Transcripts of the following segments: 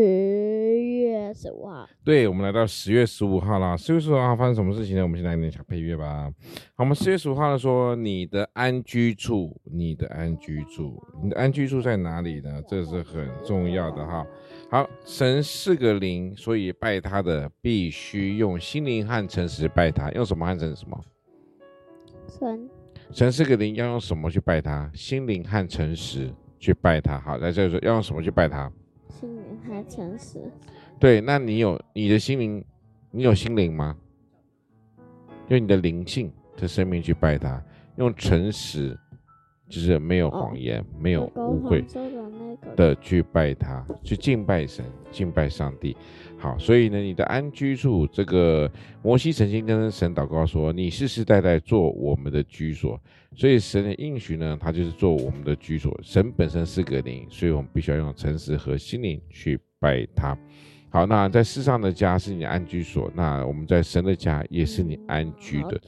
十月十五号，对，我们来到十月十五号了。十月十五号发生什么事情呢？我们先来念一下配乐吧。好，我们十月十五号呢说，你的安居处，你的安居处，你的安居处在哪里呢？这是很重要的哈。好，神是个灵，所以拜他的必须用心灵和诚实拜他。用什么和诚实什么？神。神是个灵，要用什么去拜他？心灵和诚实去拜他。好，在这里说要用什么去拜他？心灵和诚实。对，那你有你的心灵，你有心灵吗？用你的灵性的生命去拜他，用诚实，就是没有谎言、哦、没有误会的去拜他，去敬拜神，敬拜上帝。好，所以呢，你的安居处，这个摩西曾经跟神祷告说：“你世世代代做我们的居所。”所以神的应许呢，他就是做我们的居所。神本身是个灵，所以我们必须要用诚实和心灵去拜他。好，那在世上的家是你安居所，那我们在神的家也是你安居的、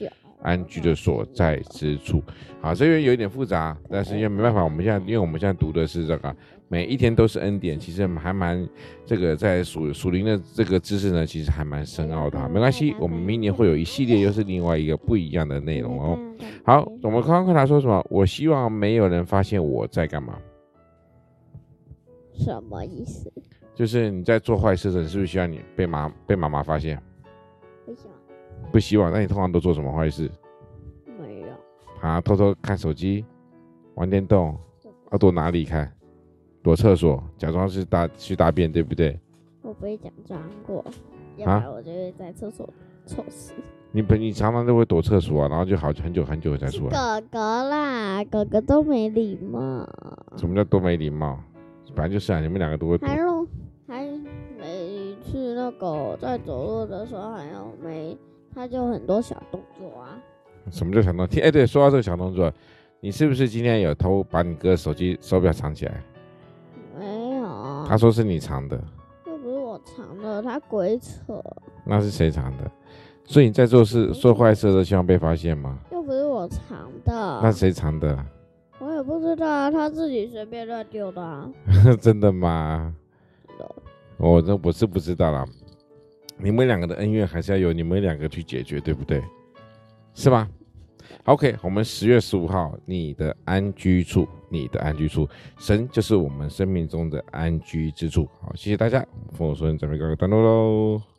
安居的所在之处。好，这边有一点复杂，但是因为没办法，我们现在因为我们现在读的是这个。每一天都是恩典，其实还蛮这个在属属灵的这个知识呢，其实还蛮深奥的哈。没关系，我们明年会有一系列，又是另外一个不一样的内容哦。好，我们刚刚看他说什么？我希望没有人发现我在干嘛？什么意思？就是你在做坏事的时候，是不是希望你被妈被妈妈发现？不希望。不洗碗。那你通常都做什么坏事？没有。啊，偷偷看手机，玩电动，要躲哪里看？躲厕所，假装是大去大便，对不对？我不会假装过，要不然我就会在厕所臭死。你不，你常常都会躲厕所啊，然后就好很久很久才出来。哥哥啦，哥哥都没礼貌。什么叫都没礼貌？反正就是啊，你们两个都会躲。还有，还每次那个在走路的时候，还有没，他就很多小动作啊。什么叫小动作？哎，对，说到这个小动作，你是不是今天有偷把你哥手机手表藏起来？没有他说是你藏的，又不是我藏的，他鬼扯。那是谁藏的？所以你在做事做坏事的时候希望被发现吗？又不是我藏的，那谁藏的？我也不知道啊，他自己随便乱丢的啊。真的吗？我这我是不知道啦。你们两个的恩怨还是要由你们两个去解决，对不对？是吧？OK，我们十月十五号，你的安居处，你的安居处，神就是我们生命中的安居之处。好，谢谢大家，丰禾硕恩准备告一个段落喽。